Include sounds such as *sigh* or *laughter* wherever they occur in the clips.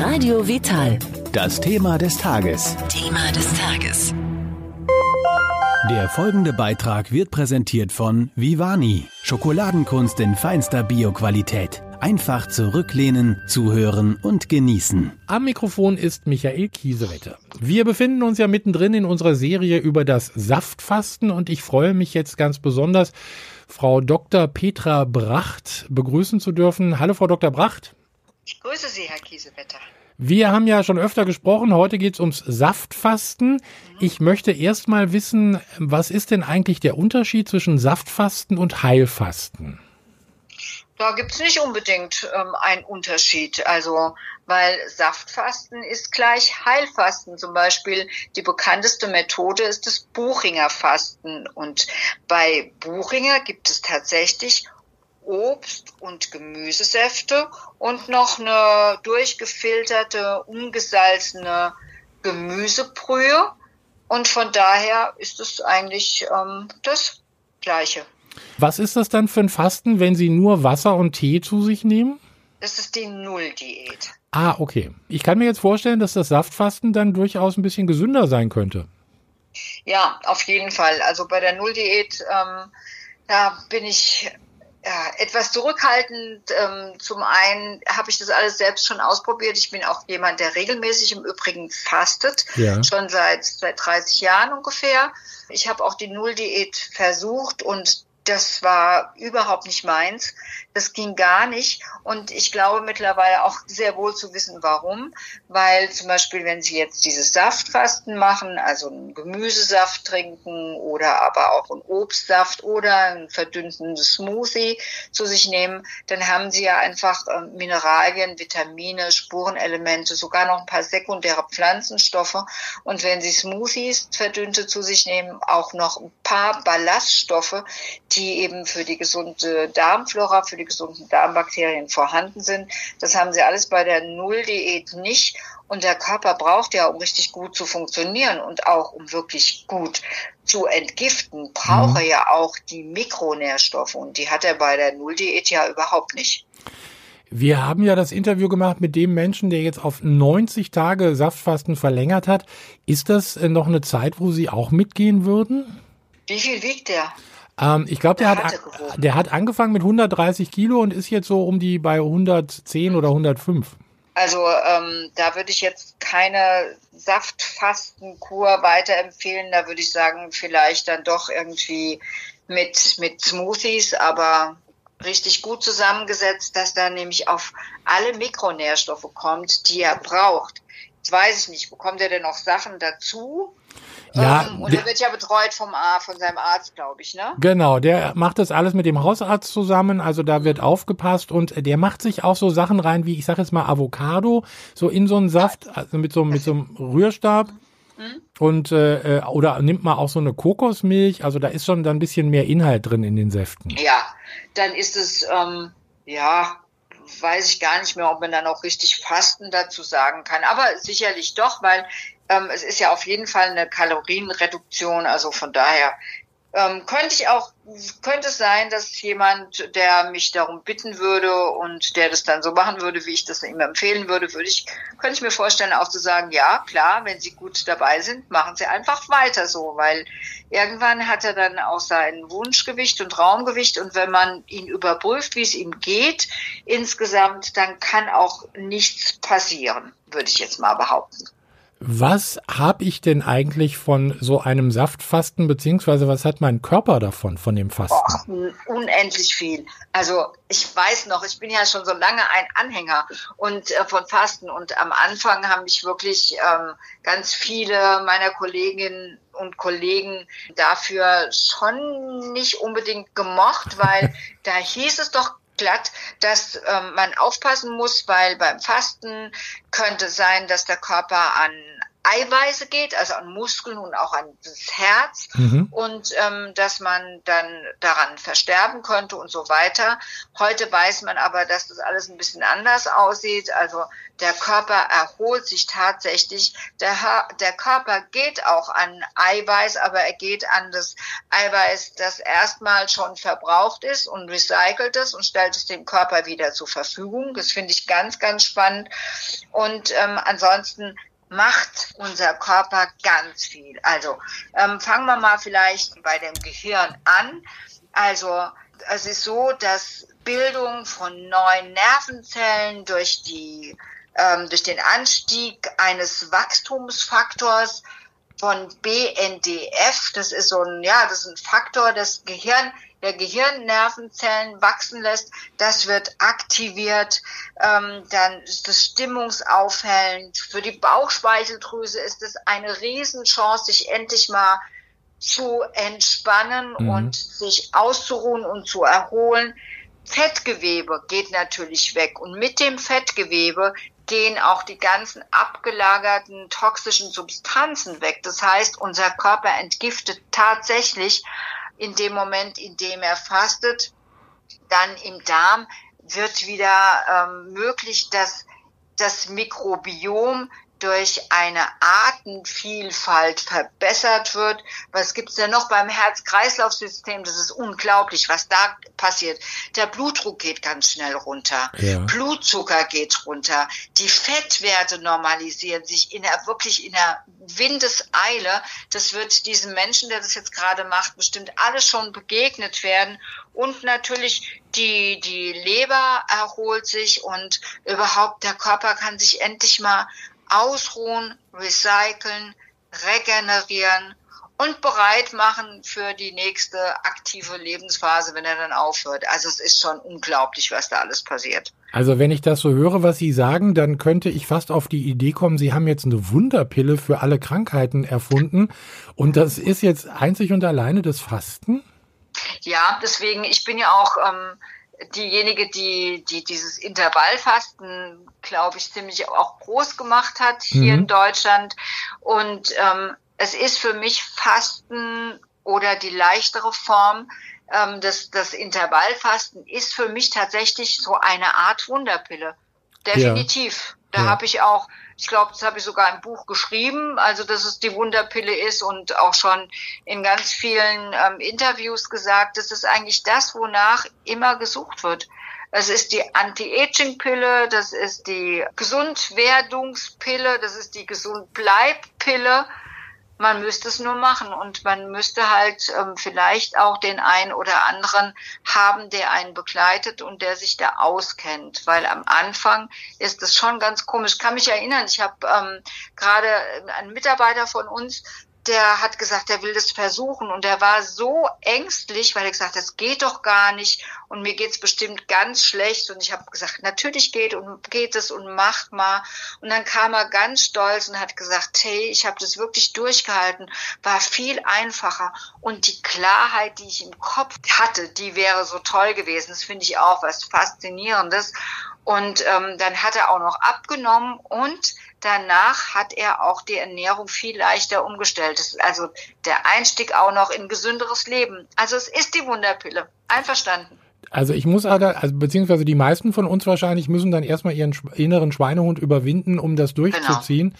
Radio Vital. Das Thema des Tages. Thema des Tages. Der folgende Beitrag wird präsentiert von Vivani. Schokoladenkunst in feinster Bioqualität. Einfach zurücklehnen, zuhören und genießen. Am Mikrofon ist Michael Kiesewetter. Wir befinden uns ja mittendrin in unserer Serie über das Saftfasten und ich freue mich jetzt ganz besonders, Frau Dr. Petra Bracht begrüßen zu dürfen. Hallo, Frau Dr. Bracht. Ich grüße Sie, Herr Kiesewetter. Wir haben ja schon öfter gesprochen, heute geht es ums Saftfasten. Ich möchte erst mal wissen, was ist denn eigentlich der Unterschied zwischen Saftfasten und Heilfasten? Da gibt es nicht unbedingt ähm, einen Unterschied. Also, weil Saftfasten ist gleich Heilfasten. Zum Beispiel die bekannteste Methode ist das Buchinger Fasten. Und bei Buchinger gibt es tatsächlich Obst- und Gemüsesäfte und noch eine durchgefilterte, ungesalzene Gemüsebrühe. Und von daher ist es eigentlich ähm, das Gleiche. Was ist das dann für ein Fasten, wenn Sie nur Wasser und Tee zu sich nehmen? Das ist die Nulldiät. Ah, okay. Ich kann mir jetzt vorstellen, dass das Saftfasten dann durchaus ein bisschen gesünder sein könnte. Ja, auf jeden Fall. Also bei der Nulldiät, ähm, da bin ich ja, etwas zurückhaltend. Ähm, zum einen habe ich das alles selbst schon ausprobiert. Ich bin auch jemand, der regelmäßig im Übrigen fastet, Ja. schon seit, seit 30 Jahren ungefähr. Ich habe auch die Nulldiät versucht und das war überhaupt nicht meins. Das ging gar nicht. Und ich glaube mittlerweile auch sehr wohl zu wissen, warum. Weil zum Beispiel, wenn Sie jetzt dieses Saftfasten machen, also einen Gemüsesaft trinken oder aber auch einen Obstsaft oder einen verdünnten Smoothie zu sich nehmen, dann haben Sie ja einfach äh, Mineralien, Vitamine, Spurenelemente, sogar noch ein paar sekundäre Pflanzenstoffe. Und wenn Sie Smoothies verdünnte zu sich nehmen, auch noch ein paar Ballaststoffe, die eben für die gesunde Darmflora, für die gesunden Darmbakterien vorhanden sind. Das haben sie alles bei der Nulldiät nicht. Und der Körper braucht ja, um richtig gut zu funktionieren und auch um wirklich gut zu entgiften, braucht er ja auch die Mikronährstoffe. Und die hat er bei der Nulldiät ja überhaupt nicht. Wir haben ja das Interview gemacht mit dem Menschen, der jetzt auf 90 Tage Saftfasten verlängert hat. Ist das äh, noch eine Zeit, wo Sie auch mitgehen würden? Wie viel wiegt der? Ähm, ich glaube, der, Der hat, der hat angefangen mit 130 Kilo und ist jetzt so um die bei 110 oder 105. Also ähm, da würde ich jetzt keine Saftfastenkur weiterempfehlen. Da würde ich sagen, vielleicht dann doch irgendwie mit, mit Smoothies, aber richtig gut zusammengesetzt, dass da nämlich auf alle Mikronährstoffe kommt, die er braucht. Jetzt weiß ich nicht, bekommt er denn noch Sachen dazu? Ja, ähm, und der- er wird ja betreut vom A, von seinem Arzt, glaube ich, ne? Genau, der macht das alles mit dem Hausarzt zusammen, also da wird aufgepasst und der macht sich auch so Sachen rein wie, ich sage jetzt mal Avocado, so in so einen Saft, also mit so, mit so einem Rührstab und äh, äh, oder nimmt man auch so eine Kokosmilch, also da ist schon dann ein bisschen mehr Inhalt drin in den Säften. Ja, dann ist es, ähm, ja, weiß ich gar nicht mehr, ob man dann auch richtig Fasten dazu sagen kann. Aber sicherlich doch, weil ähm, es ist ja auf jeden Fall eine Kalorienreduktion. Also von daher ähm, könnte ich auch, könnte es sein, dass jemand, der mich darum bitten würde und der das dann so machen würde, wie ich das ihm empfehlen würde, würde ich, könnte ich mir vorstellen, auch zu sagen, ja, klar, wenn Sie gut dabei sind, machen Sie einfach weiter so, weil irgendwann hat er dann auch sein Wunschgewicht und Raumgewicht und wenn man ihn überprüft, wie es ihm geht, insgesamt, dann kann auch nichts passieren, würde ich jetzt mal behaupten. Was habe ich denn eigentlich von so einem Saftfasten, beziehungsweise was hat mein Körper davon, von dem Fasten? Un- unendlich viel. Also ich weiß noch, ich bin ja schon so lange ein Anhänger und äh, von Fasten und am Anfang haben mich wirklich ähm, ganz viele meiner Kolleginnen und Kollegen dafür schon nicht unbedingt gemocht, weil *laughs* da hieß es doch glatt, dass ähm, man aufpassen muss, weil beim Fasten könnte sein, dass der Körper an Eiweiße geht, also an Muskeln und auch an das Herz mhm. und ähm, dass man dann daran versterben könnte und so weiter. Heute weiß man aber, dass das alles ein bisschen anders aussieht. Also der Körper erholt sich tatsächlich. Der, der Körper geht auch an Eiweiß, aber er geht an das Eiweiß, das erstmal schon verbraucht ist und recycelt es und stellt es dem Körper wieder zur Verfügung. Das finde ich ganz, ganz spannend. Und ähm, ansonsten macht unser Körper ganz viel. Also ähm, fangen wir mal vielleicht bei dem Gehirn an. Also es ist so, dass Bildung von neuen Nervenzellen durch die ähm, durch den Anstieg eines Wachstumsfaktors von BNDF, das ist so ein ja, das ist ein Faktor, das Gehirn der Gehirnnervenzellen wachsen lässt, das wird aktiviert, ähm, dann ist das stimmungsaufhellend. Für die Bauchspeicheldrüse ist es eine Riesenchance, sich endlich mal zu entspannen mhm. und sich auszuruhen und zu erholen. Fettgewebe geht natürlich weg und mit dem Fettgewebe gehen auch die ganzen abgelagerten toxischen Substanzen weg. Das heißt, unser Körper entgiftet tatsächlich in dem Moment, in dem er fastet, dann im Darm wird wieder ähm, möglich, dass das Mikrobiom durch eine Artenvielfalt verbessert wird. Was gibt's denn noch beim Herz-Kreislauf-System? Das ist unglaublich, was da passiert. Der Blutdruck geht ganz schnell runter. Ja. Blutzucker geht runter. Die Fettwerte normalisieren sich in der, wirklich in der Windeseile. Das wird diesem Menschen, der das jetzt gerade macht, bestimmt alles schon begegnet werden. Und natürlich die, die Leber erholt sich und überhaupt der Körper kann sich endlich mal ausruhen, recyceln, regenerieren und bereit machen für die nächste aktive Lebensphase, wenn er dann aufhört. Also es ist schon unglaublich, was da alles passiert. Also wenn ich das so höre, was Sie sagen, dann könnte ich fast auf die Idee kommen, Sie haben jetzt eine Wunderpille für alle Krankheiten erfunden und das ist jetzt einzig und alleine das Fasten? Ja, deswegen, ich bin ja auch ähm, diejenige, die, die dieses Intervallfasten, glaube ich, ziemlich auch groß gemacht hat hier mhm. in Deutschland. Und ähm, es ist für mich Fasten oder die leichtere Form, ähm, das, das Intervallfasten ist für mich tatsächlich so eine Art Wunderpille. Definitiv. Ja. Da ja. habe ich auch ich glaube, das habe ich sogar im Buch geschrieben, also dass es die Wunderpille ist und auch schon in ganz vielen ähm, Interviews gesagt, das ist eigentlich das, wonach immer gesucht wird. Es ist die Anti-Aging-Pille, das ist die Gesundwerdungspille, das ist die Gesundbleib-Pille. Man müsste es nur machen und man müsste halt ähm, vielleicht auch den einen oder anderen haben, der einen begleitet und der sich da auskennt. Weil am Anfang ist es schon ganz komisch. Ich kann mich erinnern, ich habe ähm, gerade einen Mitarbeiter von uns, der hat gesagt, er will das versuchen. Und er war so ängstlich, weil er gesagt, das geht doch gar nicht. Und mir geht's bestimmt ganz schlecht. Und ich habe gesagt, natürlich geht und geht es und macht mal. Und dann kam er ganz stolz und hat gesagt, hey, ich habe das wirklich durchgehalten, war viel einfacher. Und die Klarheit, die ich im Kopf hatte, die wäre so toll gewesen. Das finde ich auch was faszinierendes und ähm, dann hat er auch noch abgenommen und Danach hat er auch die Ernährung viel leichter umgestellt. Also der Einstieg auch noch in gesünderes Leben. Also es ist die Wunderpille. Einverstanden. Also ich muss also, beziehungsweise die meisten von uns wahrscheinlich müssen dann erstmal ihren inneren Schweinehund überwinden, um das durchzuziehen.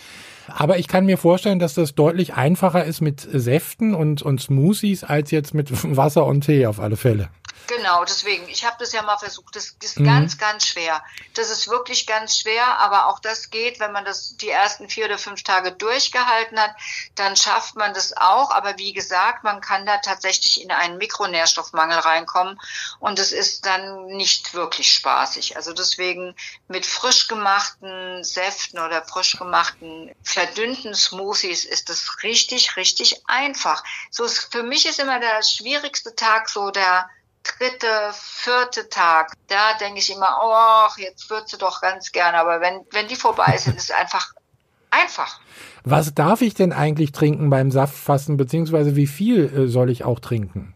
Genau. Aber ich kann mir vorstellen, dass das deutlich einfacher ist mit Säften und, und Smoothies als jetzt mit *laughs* Wasser und Tee auf alle Fälle. Genau, deswegen, ich habe das ja mal versucht. Das ist mhm. ganz, ganz schwer. Das ist wirklich ganz schwer, aber auch das geht, wenn man das die ersten vier oder fünf Tage durchgehalten hat, dann schafft man das auch. Aber wie gesagt, man kann da tatsächlich in einen Mikronährstoffmangel reinkommen und es ist dann nicht wirklich spaßig. Also deswegen mit frisch gemachten Säften oder frisch gemachten verdünnten Smoothies ist das richtig, richtig einfach. So ist, für mich ist immer der schwierigste Tag so der dritte, vierte Tag, da denke ich immer, oh, jetzt würdest du doch ganz gerne. Aber wenn, wenn die vorbei sind, ist es einfach einfach. Was darf ich denn eigentlich trinken beim Saftfasten, beziehungsweise wie viel äh, soll ich auch trinken?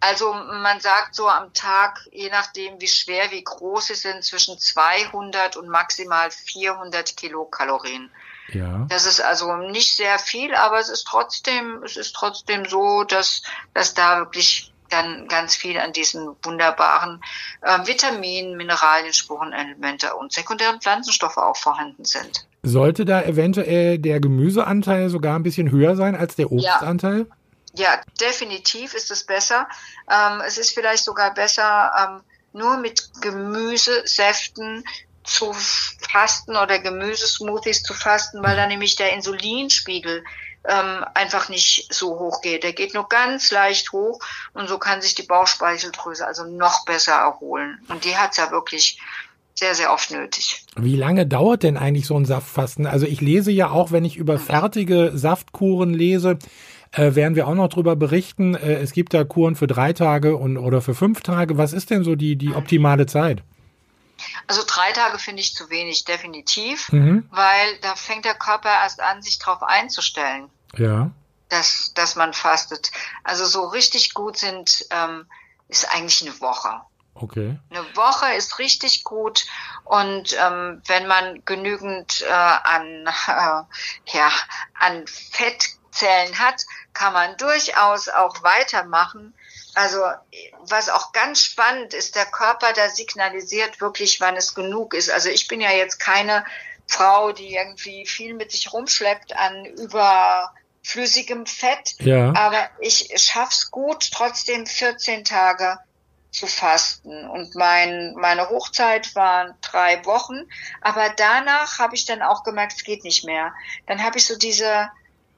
Also man sagt so am Tag, je nachdem wie schwer, wie groß sie sind, zwischen 200 und maximal 400 Kilokalorien. Ja. Das ist also nicht sehr viel, aber es ist trotzdem, es ist trotzdem so, dass, dass da wirklich dann ganz viel an diesen wunderbaren äh, Vitaminen, Mineralien, Spurenelemente und sekundären Pflanzenstoffe auch vorhanden sind. Sollte da eventuell der Gemüseanteil sogar ein bisschen höher sein als der Obstanteil? Ja, ja definitiv ist es besser. Ähm, es ist vielleicht sogar besser, ähm, nur mit Gemüsesäften zu fasten oder Gemüsesmoothies zu fasten, weil dann nämlich der Insulinspiegel ähm, einfach nicht so hoch geht. Der geht nur ganz leicht hoch und so kann sich die Bauchspeicheldrüse also noch besser erholen. Und die hat's ja wirklich sehr, sehr oft nötig. Wie lange dauert denn eigentlich so ein Saftfasten? Also ich lese ja auch, wenn ich über fertige Saftkuren lese, äh, werden wir auch noch drüber berichten. Äh, es gibt da Kuren für drei Tage und oder für fünf Tage. Was ist denn so die, die optimale Zeit? Also drei Tage finde ich zu wenig, definitiv, mhm. weil da fängt der Körper erst an, sich drauf einzustellen. Ja. Dass, dass man fastet. Also so richtig gut sind, ähm, ist eigentlich eine Woche. Okay. Eine Woche ist richtig gut und ähm, wenn man genügend äh, an, äh, *laughs* ja, an Fettzellen hat, kann man durchaus auch weitermachen also was auch ganz spannend ist, der Körper, der signalisiert wirklich, wann es genug ist. Also ich bin ja jetzt keine Frau, die irgendwie viel mit sich rumschleppt an überflüssigem Fett, ja. aber ich schaff's gut, trotzdem 14 Tage zu fasten. Und mein, meine Hochzeit waren drei Wochen, aber danach habe ich dann auch gemerkt, es geht nicht mehr. Dann habe ich so diese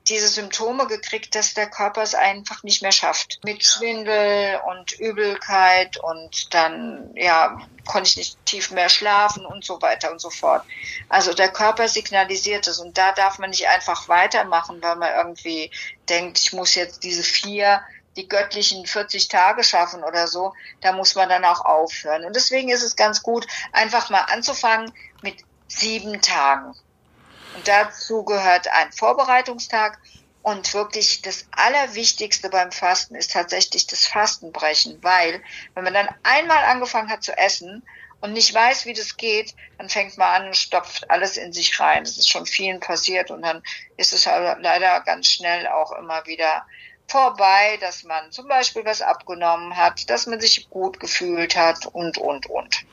diese Symptome gekriegt, dass der Körper es einfach nicht mehr schafft. Mit Schwindel und Übelkeit und dann, ja, konnte ich nicht tief mehr schlafen und so weiter und so fort. Also der Körper signalisiert es und da darf man nicht einfach weitermachen, weil man irgendwie denkt, ich muss jetzt diese vier die göttlichen 40 Tage schaffen oder so, da muss man dann auch aufhören. Und deswegen ist es ganz gut, einfach mal anzufangen mit sieben Tagen. Und dazu gehört ein Vorbereitungstag. Und wirklich das Allerwichtigste beim Fasten ist tatsächlich das Fastenbrechen, weil wenn man dann einmal angefangen hat zu essen und nicht weiß, wie das geht, dann fängt man an und stopft alles in sich rein. Das ist schon vielen passiert und dann ist es halt leider ganz schnell auch immer wieder vorbei, dass man zum Beispiel was abgenommen hat, dass man sich gut gefühlt hat und, und, und.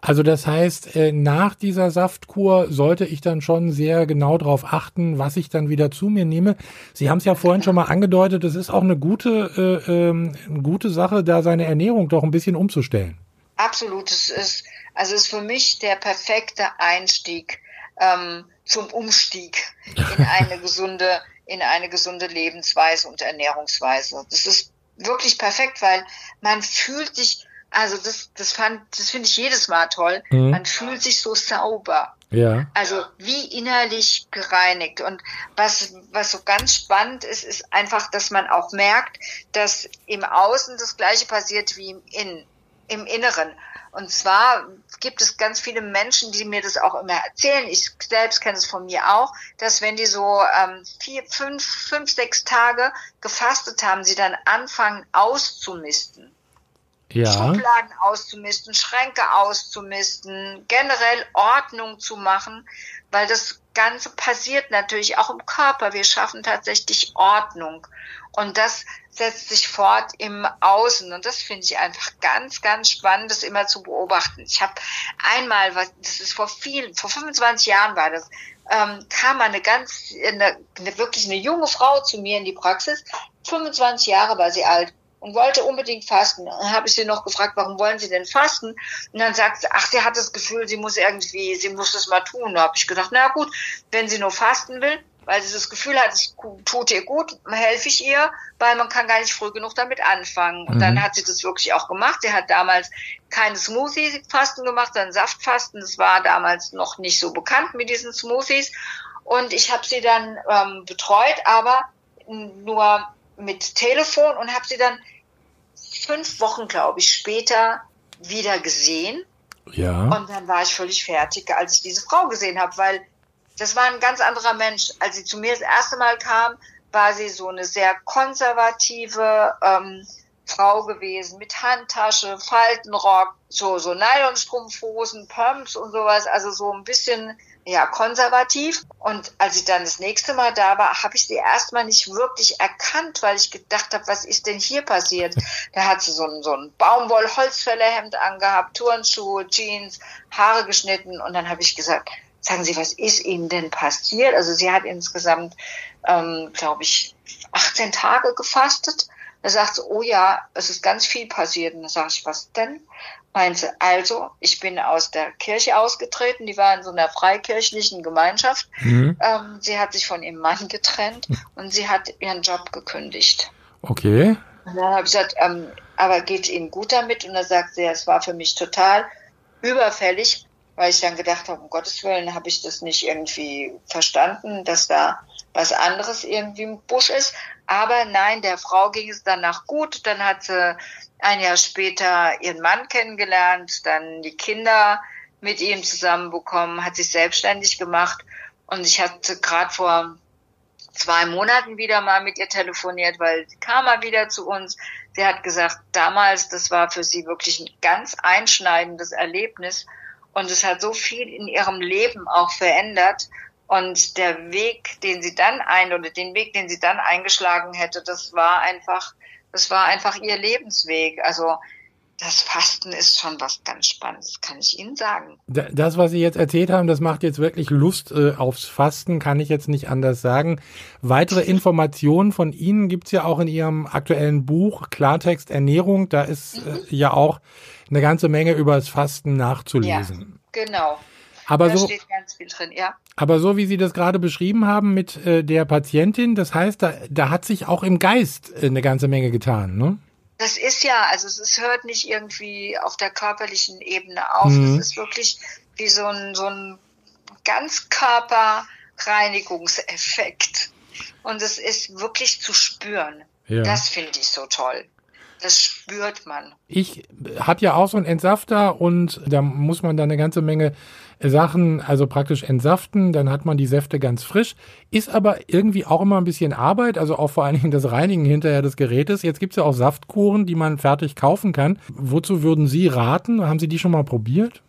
Also das heißt, äh, nach dieser Saftkur sollte ich dann schon sehr genau darauf achten, was ich dann wieder zu mir nehme. Sie haben es ja vorhin schon mal angedeutet, es ist auch eine gute, äh, ähm, gute Sache, da seine Ernährung doch ein bisschen umzustellen. Absolut, es ist also es ist für mich der perfekte Einstieg ähm, zum Umstieg in *laughs* eine gesunde in eine gesunde Lebensweise und Ernährungsweise. Das ist wirklich perfekt, weil man fühlt sich also das, das fand, das finde ich jedes Mal toll. Mhm. Man fühlt sich so sauber. Ja. Also wie innerlich gereinigt. Und was, was so ganz spannend ist, ist einfach, dass man auch merkt, dass im Außen das Gleiche passiert wie im Innen, im Inneren. Und zwar gibt es ganz viele Menschen, die mir das auch immer erzählen. Ich selbst kenne es von mir auch, dass wenn die so ähm, vier, fünf, fünf, sechs Tage gefastet haben, sie dann anfangen auszumisten ja. Schubladen auszumisten, Schränke auszumisten, generell Ordnung zu machen, weil das Ganze passiert natürlich auch im Körper. Wir schaffen tatsächlich Ordnung und das setzt sich fort im Außen und das finde ich einfach ganz, ganz spannend, das immer zu beobachten. Ich habe einmal, das ist vor vielen, vor 25 Jahren war das, ähm, kam eine ganz, eine, eine, wirklich eine junge Frau zu mir in die Praxis. 25 Jahre war sie alt und wollte unbedingt fasten. Dann habe ich sie noch gefragt, warum wollen Sie denn fasten? Und dann sagt sie, ach, sie hat das Gefühl, sie muss irgendwie, sie muss das mal tun. Da habe ich gedacht, na gut, wenn sie nur fasten will, weil sie das Gefühl hat, es tut ihr gut, helfe ich ihr, weil man kann gar nicht früh genug damit anfangen. Und mhm. dann hat sie das wirklich auch gemacht. Sie hat damals keine Smoothie-Fasten gemacht, sondern Saftfasten. Das war damals noch nicht so bekannt mit diesen Smoothies. Und ich habe sie dann ähm, betreut, aber nur mit Telefon und habe sie dann fünf Wochen, glaube ich, später wieder gesehen. Ja. Und dann war ich völlig fertig, als ich diese Frau gesehen habe, weil das war ein ganz anderer Mensch. Als sie zu mir das erste Mal kam, war sie so eine sehr konservative ähm, Frau gewesen mit Handtasche, Faltenrock, so so Nylonstrumpfhosen, Pumps und sowas, also so ein bisschen ja konservativ. Und als ich dann das nächste Mal da war, habe ich sie erstmal nicht wirklich erkannt, weil ich gedacht habe, was ist denn hier passiert? Da hat sie so ein, so ein Baumwoll-Holzfällerhemd angehabt, Turnschuhe, Jeans, Haare geschnitten. Und dann habe ich gesagt, sagen Sie, was ist Ihnen denn passiert? Also sie hat insgesamt, ähm, glaube ich, 18 Tage gefastet. Da sagt sie, oh ja, es ist ganz viel passiert. Und da sage ich, was denn? Meint sie, also, ich bin aus der Kirche ausgetreten, die war in so einer freikirchlichen Gemeinschaft. Mhm. Ähm, sie hat sich von ihrem Mann getrennt *laughs* und sie hat ihren Job gekündigt. Okay. Und dann habe ich gesagt, ähm, aber geht Ihnen gut damit? Und dann sagt sie, es war für mich total überfällig, weil ich dann gedacht habe, um Gottes Willen habe ich das nicht irgendwie verstanden, dass da was anderes irgendwie im Busch ist. Aber nein, der Frau ging es danach gut. Dann hat sie ein Jahr später ihren Mann kennengelernt, dann die Kinder mit ihm zusammenbekommen, hat sich selbstständig gemacht. Und ich hatte gerade vor zwei Monaten wieder mal mit ihr telefoniert, weil sie kam mal wieder zu uns. Sie hat gesagt, damals, das war für sie wirklich ein ganz einschneidendes Erlebnis. Und es hat so viel in ihrem Leben auch verändert. Und der Weg, den sie dann ein oder den Weg, den sie dann eingeschlagen hätte, das war einfach, das war einfach ihr Lebensweg. Also das Fasten ist schon was ganz Spannendes, kann ich Ihnen sagen. Das, was Sie jetzt erzählt haben, das macht jetzt wirklich Lust äh, aufs Fasten, kann ich jetzt nicht anders sagen. Weitere Informationen von Ihnen gibt's ja auch in Ihrem aktuellen Buch Klartext Ernährung. Da ist äh, mhm. ja auch eine ganze Menge über das Fasten nachzulesen. Ja, genau. Aber da so, steht ganz viel drin, ja. Aber so wie Sie das gerade beschrieben haben mit äh, der Patientin, das heißt, da, da hat sich auch im Geist äh, eine ganze Menge getan, ne? Das ist ja, also es hört nicht irgendwie auf der körperlichen Ebene auf. Mhm. Das ist wirklich wie so ein, so ein Ganzkörperreinigungseffekt. Und es ist wirklich zu spüren. Ja. Das finde ich so toll. Das spürt man. Ich habe ja auch so einen Entsafter und da muss man dann eine ganze Menge Sachen, also praktisch entsaften, dann hat man die Säfte ganz frisch. Ist aber irgendwie auch immer ein bisschen Arbeit, also auch vor allen Dingen das Reinigen hinterher des Gerätes. Jetzt gibt's ja auch Saftkuren, die man fertig kaufen kann. Wozu würden Sie raten? Haben Sie die schon mal probiert?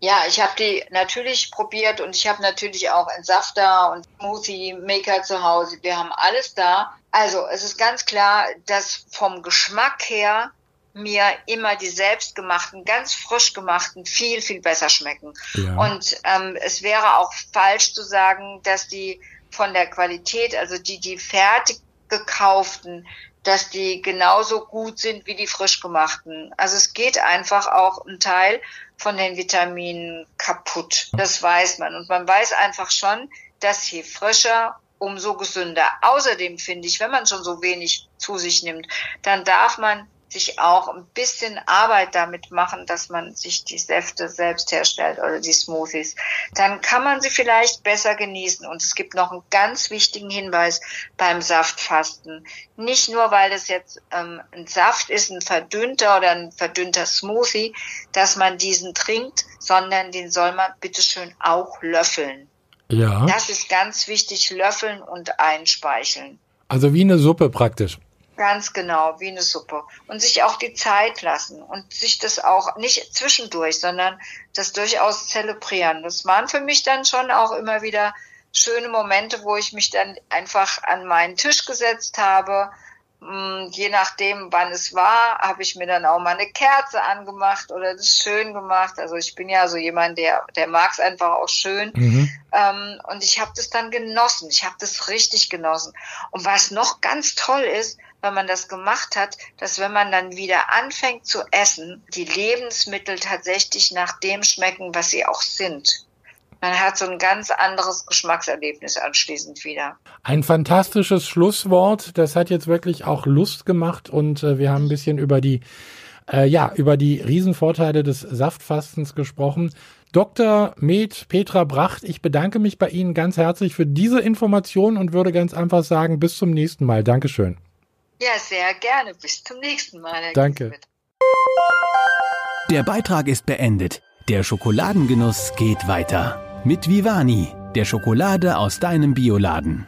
Ja, ich habe die natürlich probiert und ich habe natürlich auch Entsafter und Smoothie Maker zu Hause. Wir haben alles da. Also es ist ganz klar, dass vom Geschmack her mir immer die selbstgemachten, ganz frisch gemachten viel, viel besser schmecken. Ja. Und ähm, es wäre auch falsch zu sagen, dass die von der Qualität, also die, die fertig gekauften, dass die genauso gut sind wie die frisch gemachten. Also es geht einfach auch ein Teil von den Vitaminen kaputt. Das weiß man. Und man weiß einfach schon, dass je frischer, umso gesünder. Außerdem finde ich, wenn man schon so wenig zu sich nimmt, dann darf man sich auch ein bisschen Arbeit damit machen, dass man sich die Säfte selbst herstellt oder die Smoothies, dann kann man sie vielleicht besser genießen. Und es gibt noch einen ganz wichtigen Hinweis beim Saftfasten. Nicht nur, weil es jetzt ähm, ein Saft ist, ein verdünnter oder ein verdünnter Smoothie, dass man diesen trinkt, sondern den soll man bitteschön auch löffeln. Ja. Das ist ganz wichtig, löffeln und einspeicheln. Also wie eine Suppe praktisch. Ganz genau, wie eine Suppe. Und sich auch die Zeit lassen und sich das auch nicht zwischendurch, sondern das durchaus zelebrieren. Das waren für mich dann schon auch immer wieder schöne Momente, wo ich mich dann einfach an meinen Tisch gesetzt habe hm, je nachdem, wann es war, habe ich mir dann auch mal eine Kerze angemacht oder das schön gemacht. Also ich bin ja so jemand, der, der mag es einfach auch schön. Mhm. Ähm, und ich habe das dann genossen. Ich habe das richtig genossen. Und was noch ganz toll ist, wenn man das gemacht hat, dass wenn man dann wieder anfängt zu essen, die Lebensmittel tatsächlich nach dem schmecken, was sie auch sind. Man hat so ein ganz anderes Geschmackserlebnis anschließend wieder. Ein fantastisches Schlusswort. Das hat jetzt wirklich auch Lust gemacht und äh, wir haben ein bisschen über die äh, ja, über die Riesenvorteile des Saftfastens gesprochen. Dr. Med Petra Bracht, ich bedanke mich bei Ihnen ganz herzlich für diese Information und würde ganz einfach sagen, bis zum nächsten Mal. Dankeschön. Ja, sehr gerne. Bis zum nächsten Mal. Herr Danke. Der Beitrag ist beendet. Der Schokoladengenuss geht weiter. Mit Vivani, der Schokolade aus deinem Bioladen.